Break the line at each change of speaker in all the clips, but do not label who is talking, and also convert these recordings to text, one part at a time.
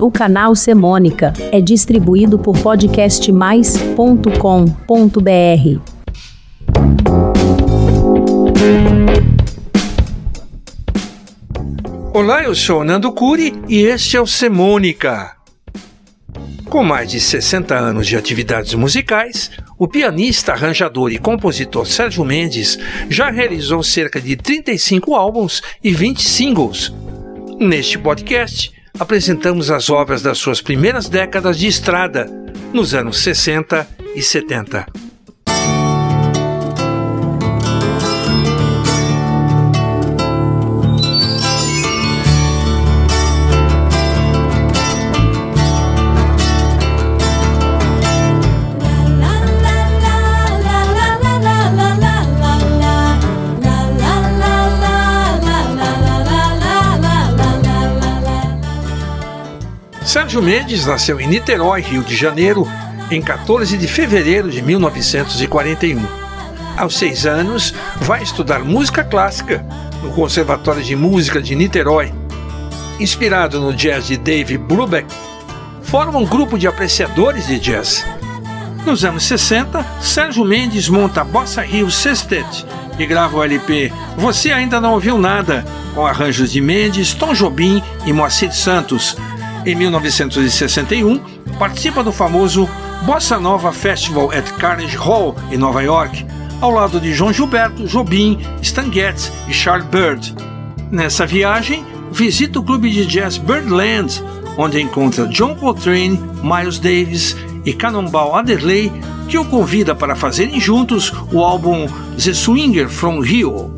O canal Semônica é distribuído por podcastmais.com.br.
Olá, eu sou Nando Curi e este é o Semônica. Com mais de 60 anos de atividades musicais, o pianista, arranjador e compositor Sérgio Mendes já realizou cerca de 35 álbuns e 20 singles. Neste podcast, apresentamos as obras das suas primeiras décadas de estrada, nos anos 60 e 70. Sérgio Mendes nasceu em Niterói, Rio de Janeiro, em 14 de fevereiro de 1941. Aos seis anos, vai estudar música clássica no Conservatório de Música de Niterói. Inspirado no jazz de Dave Brubeck, forma um grupo de apreciadores de jazz. Nos anos 60, Sérgio Mendes monta a Bossa Rio Sextet e grava o LP Você Ainda Não Ouviu Nada, com arranjos de Mendes, Tom Jobim e Moacir Santos, em 1961, participa do famoso Bossa Nova Festival at Carnegie Hall, em Nova York, ao lado de João Gilberto, Jobim, Stan Getz e Charles Bird. Nessa viagem, visita o clube de jazz Birdland, onde encontra John Coltrane, Miles Davis e Cannonball Adderley, que o convida para fazerem juntos o álbum The Swinger from Rio.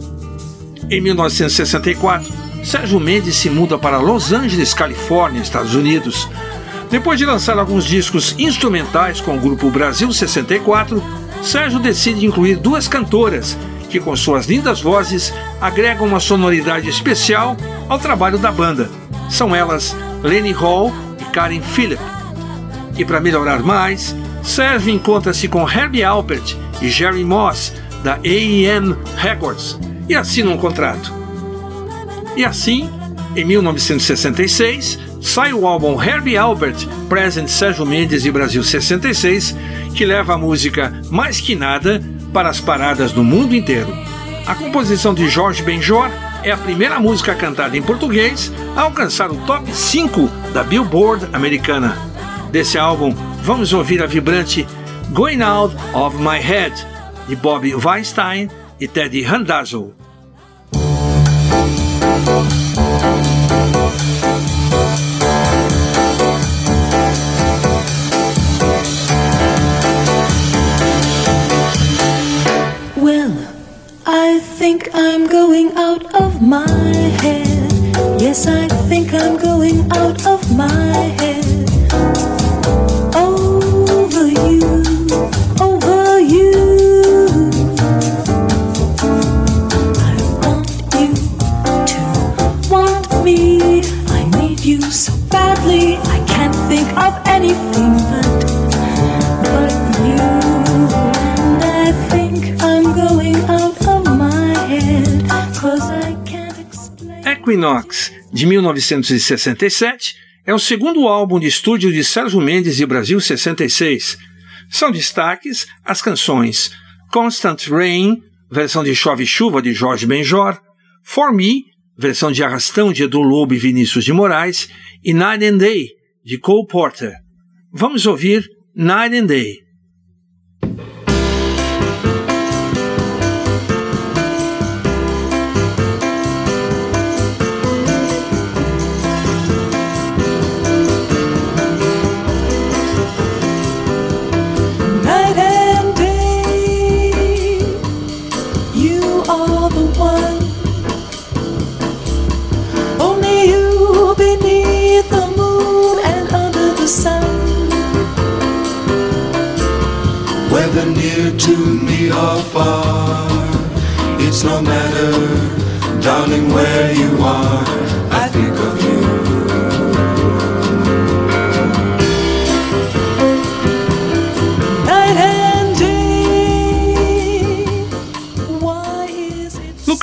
Em 1964, Sérgio Mendes se muda para Los Angeles, Califórnia, Estados Unidos. Depois de lançar alguns discos instrumentais com o grupo Brasil 64, Sérgio decide incluir duas cantoras que, com suas lindas vozes, agregam uma sonoridade especial ao trabalho da banda. São elas Lenny Hall e Karen Phillip. E para melhorar mais, Sérgio encontra-se com Herbie Alpert e Jerry Moss, da AEM Records, e assina um contrato. E assim, em 1966, sai o álbum Herbie Albert Present Sérgio Mendes e Brasil 66, que leva a música Mais Que Nada para as paradas do mundo inteiro. A composição de Jorge Benjor é a primeira música cantada em português a alcançar o top 5 da Billboard americana. Desse álbum, vamos ouvir a vibrante Going Out of My Head, de Bob Weinstein e Teddy Randazzo.
Think I'm going out of my head. Yes, I think I'm going out of my head. Over you, over you. I want you to want me. I need you so badly. I can't think of anything
Equinox, de 1967, é o segundo álbum de estúdio de Sérgio Mendes e Brasil 66. São destaques as canções Constant Rain, versão de Chove Chuva de Jorge Benjor, For Me, versão de Arrastão de Edu Lobo e Vinícius de Moraes, e Night and Day, de Cole Porter. Vamos ouvir Night and Day.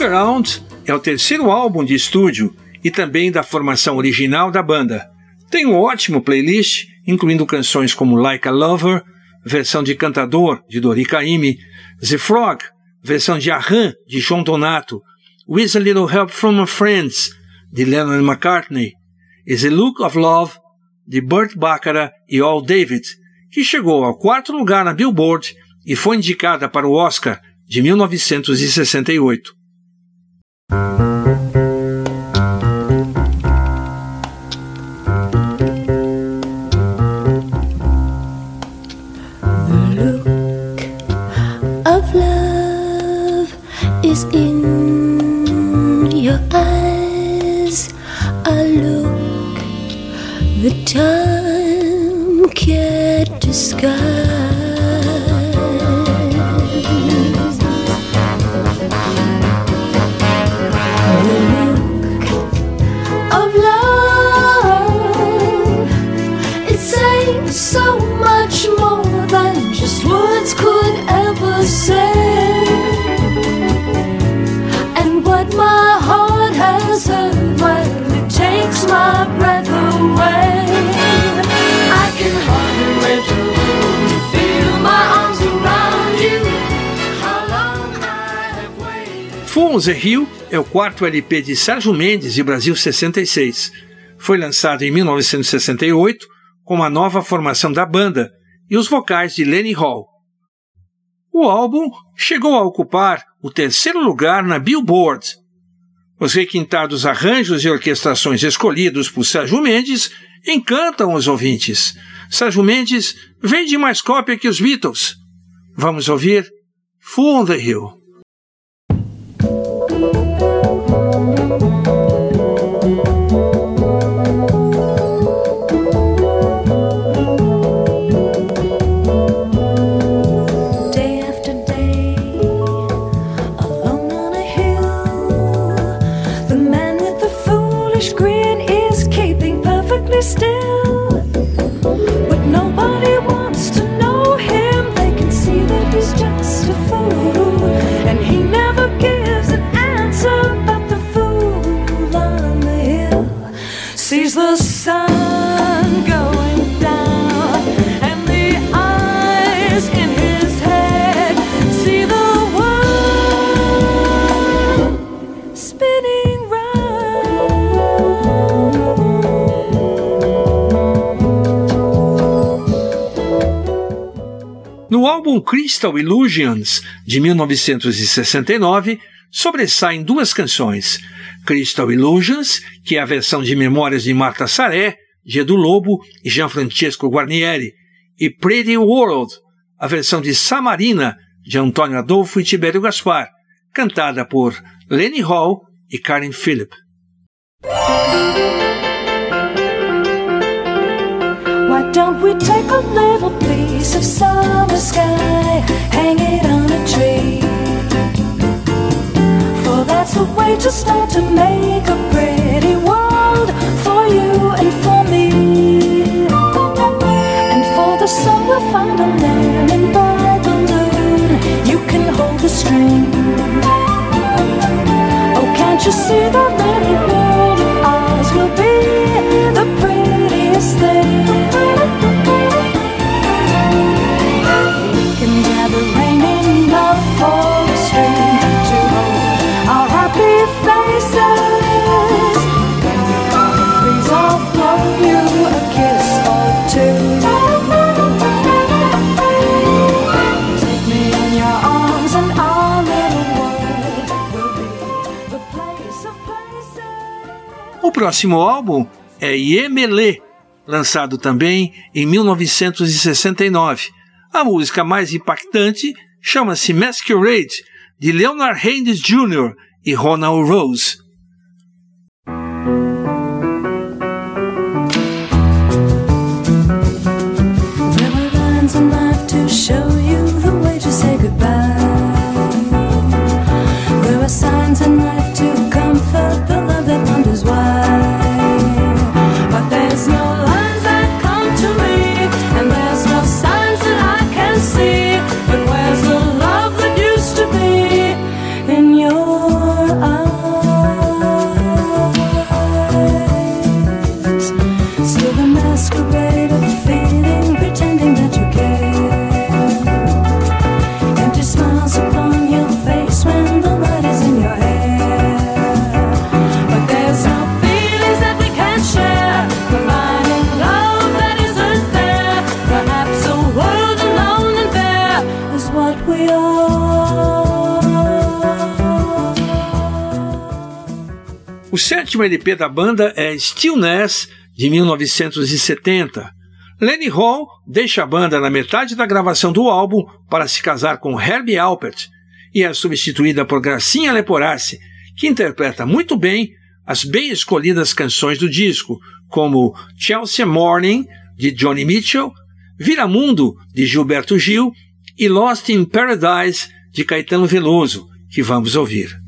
Around é o terceiro álbum de estúdio e também da formação original da banda. Tem um ótimo playlist, incluindo canções como Like a Lover, versão de Cantador, de Dori Caymmi, The Frog, versão de Arran, de João Donato, With a Little Help from My Friends, de Lennon McCartney, e The Look of Love, de Burt Bacharach e Al David, que chegou ao quarto lugar na Billboard e foi indicada para o Oscar de 1968. Full the Hill é o quarto LP de Sérgio Mendes e Brasil 66. Foi lançado em 1968 com a nova formação da banda e os vocais de Lenny Hall. O álbum chegou a ocupar o terceiro lugar na Billboard. Os requintados arranjos e orquestrações escolhidos por Sérgio Mendes encantam os ouvintes. Sérgio Mendes vende mais cópia que os Beatles. Vamos ouvir Full on the Hill. Crystal Illusions, de 1969, sobressaem duas canções: Crystal Illusions, que é a versão de Memórias de Marta Saré, de Edu Lobo e Gianfrancesco Guarnieri, e Pretty World, a versão de Samarina, de Antônio Adolfo e Tibério Gaspar, cantada por Lenny Hall e Karen Phillip.
Don't we take a little piece of summer sky, hang it on a tree? For that's the way to start to make a pretty world for you and for me. And for the sun, we'll find a learning by the moon. You can hold the string. Oh, can't you see that little world
próximo álbum é Yemele, lançado também em 1969. A música mais impactante chama-se Masquerade, de Leonard Haynes Jr. e Ronald Rose.
your eyes.
O sétimo LP da banda é Stillness, de 1970. Lenny Hall deixa a banda na metade da gravação do álbum para se casar com Herbie Alpert e é substituída por Gracinha Leporassi, que interpreta muito bem as bem escolhidas canções do disco, como Chelsea Morning, de Johnny Mitchell, Viramundo, de Gilberto Gil e Lost in Paradise, de Caetano Veloso, que vamos ouvir.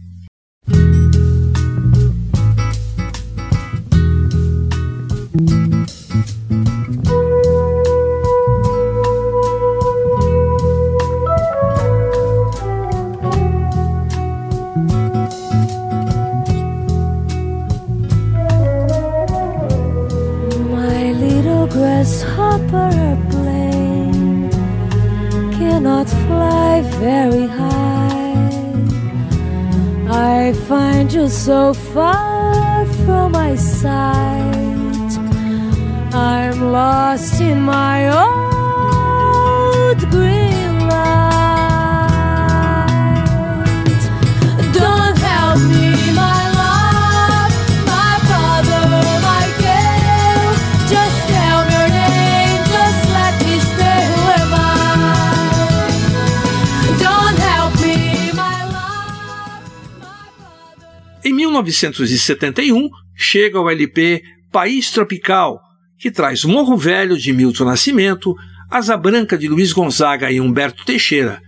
1971, chega o LP País Tropical, que traz Morro Velho de Milton Nascimento, Asa Branca de Luiz Gonzaga e Humberto Teixeira.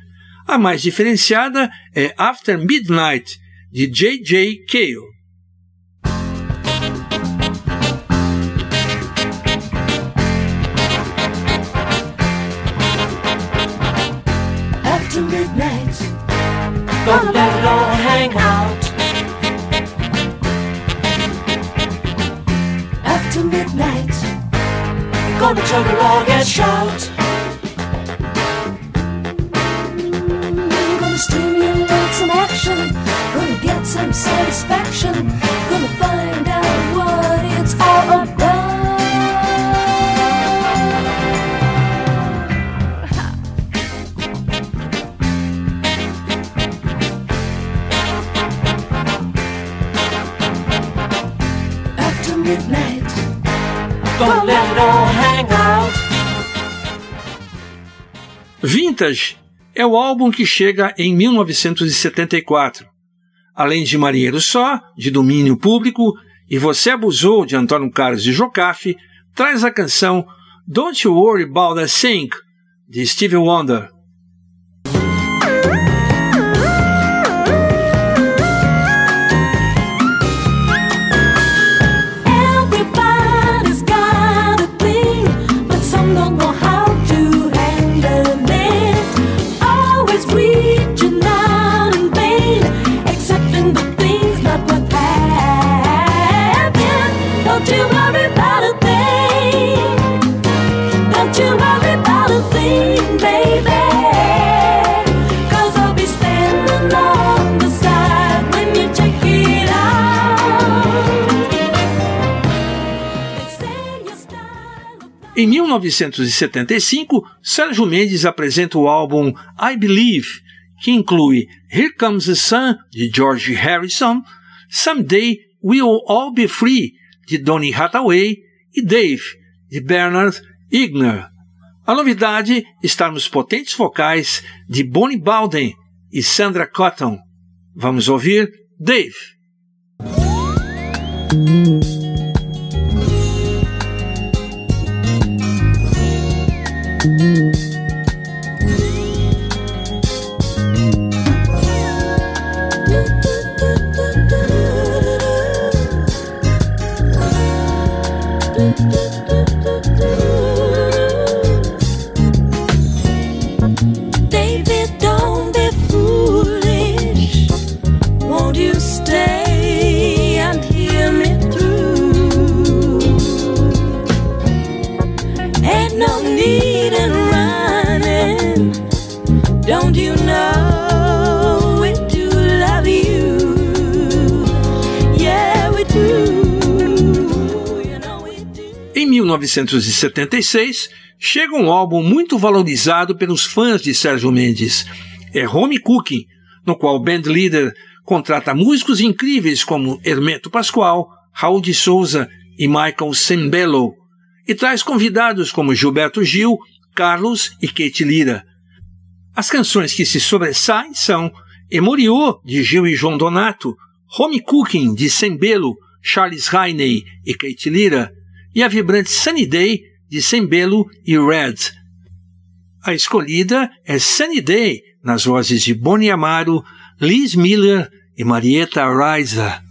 A mais diferenciada é After Midnight, de J.J. Cale.
Gonna let it all hang out.
on
the children all get shout.
Mm, gonna stimulate some action, gonna get some satisfaction.
Vintage é o álbum que chega em 1974. Além de Marinheiro Só, de domínio público, e Você Abusou, de Antônio Carlos de Jocafe, traz a canção Don't You Worry About a Thing, de Stevie Wonder. 1975, Sérgio Mendes apresenta o álbum I Believe, que inclui Here Comes the Sun, de George Harrison, Someday We'll All Be Free, de Donny Hathaway, e Dave, de Bernard Igner. A novidade está nos potentes vocais de Bonnie Bowden e Sandra Cotton. Vamos ouvir Dave.
David,
1976, chega um álbum muito valorizado pelos fãs de Sérgio Mendes. É Home Cooking, no qual o bandleader contrata músicos incríveis como Hermeto Pascoal, Raul de Souza e Michael Sembello, e traz convidados como Gilberto Gil, Carlos e Kate Lira. As canções que se sobressaem são Emoriô, de Gil e João Donato, Home Cooking, de Sembelo, Charles Rainey e Kate Lira, e a vibrante Sunny Day, de Sembelo e Red. A escolhida é Sunny Day, nas vozes de Bonnie Amaro, Liz Miller e Marieta Raiza.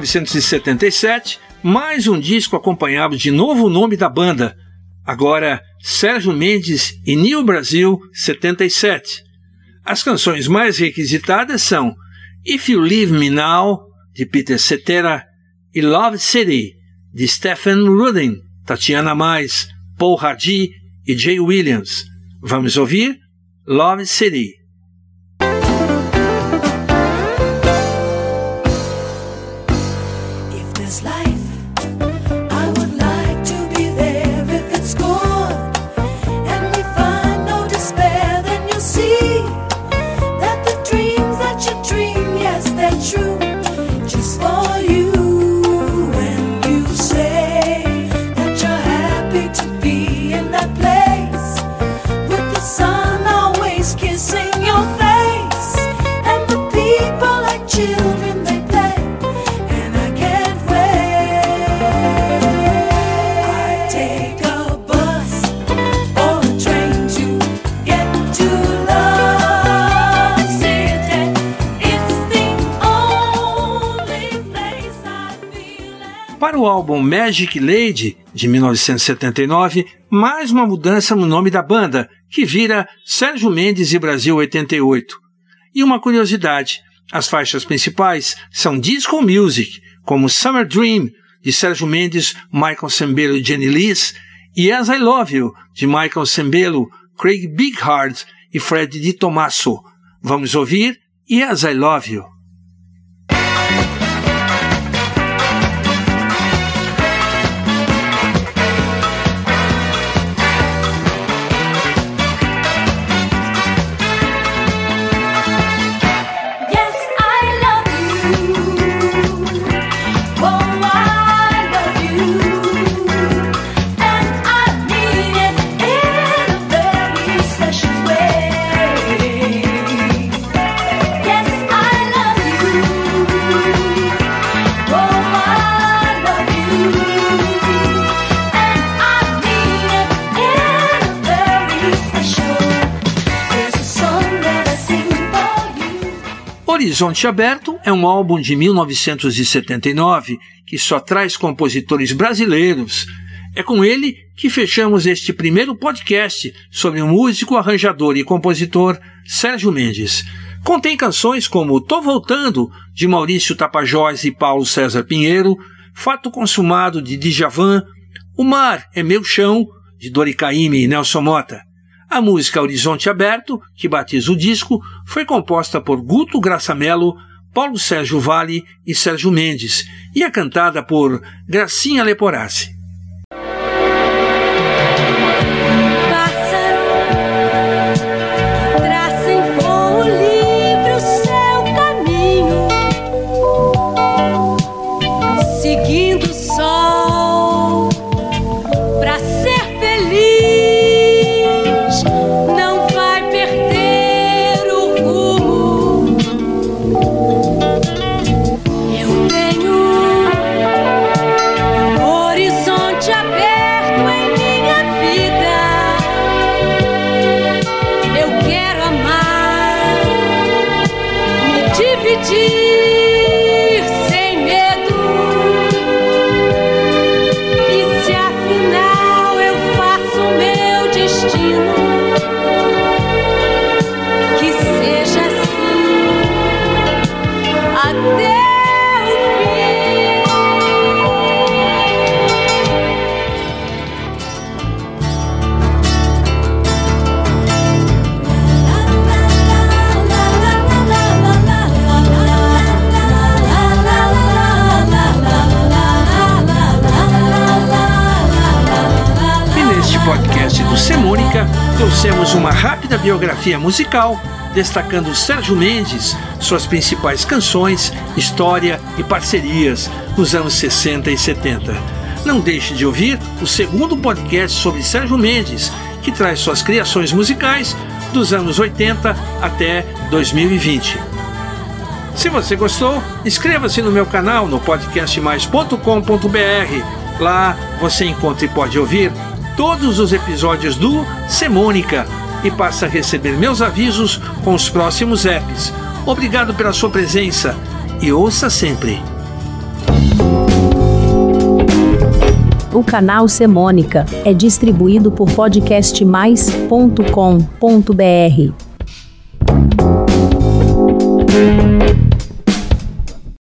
1977, mais um disco acompanhado de novo nome da banda, agora Sérgio Mendes e New Brasil 77. As canções mais requisitadas são If You Leave Me Now, de Peter Cetera, e Love City, de Stephen Rudin, Tatiana Mais, Paul Hardy e Jay Williams. Vamos ouvir Love City.
If there's life, at
Para o álbum Magic Lady, de 1979, mais uma mudança no nome da banda, que vira Sérgio Mendes e Brasil 88. E uma curiosidade, as faixas principais são disco music, como Summer Dream, de Sérgio Mendes, Michael Sembello e Jenny Lees, e As I Love You, de Michael Sembello, Craig Bighard e Fred Di Tomaso. Vamos ouvir As I Love You. Horizonte Aberto é um álbum de 1979 que só traz compositores brasileiros. É com ele que fechamos este primeiro podcast sobre o músico, arranjador e compositor Sérgio Mendes. Contém canções como Tô Voltando, de Maurício Tapajós e Paulo César Pinheiro, Fato Consumado, de Djavan, O Mar é Meu Chão, de Dori Caymmi e Nelson Mota. A música Horizonte Aberto, que batiza o disco, foi composta por Guto Graçamelo, Paulo Sérgio Vale e Sérgio Mendes e é cantada por Gracinha Leporassi. you. Biografia musical destacando Sérgio Mendes, suas principais canções, história e parcerias nos anos 60 e 70. Não deixe de ouvir o segundo podcast sobre Sérgio Mendes, que traz suas criações musicais dos anos 80 até 2020. Se você gostou, inscreva-se no meu canal no podcastmais.com.br. Lá você encontra e pode ouvir todos os episódios do Semônica e passa a receber meus avisos com os próximos apps. Obrigado pela sua presença e ouça sempre.
O canal Semônica é distribuído por podcastmais.com.br.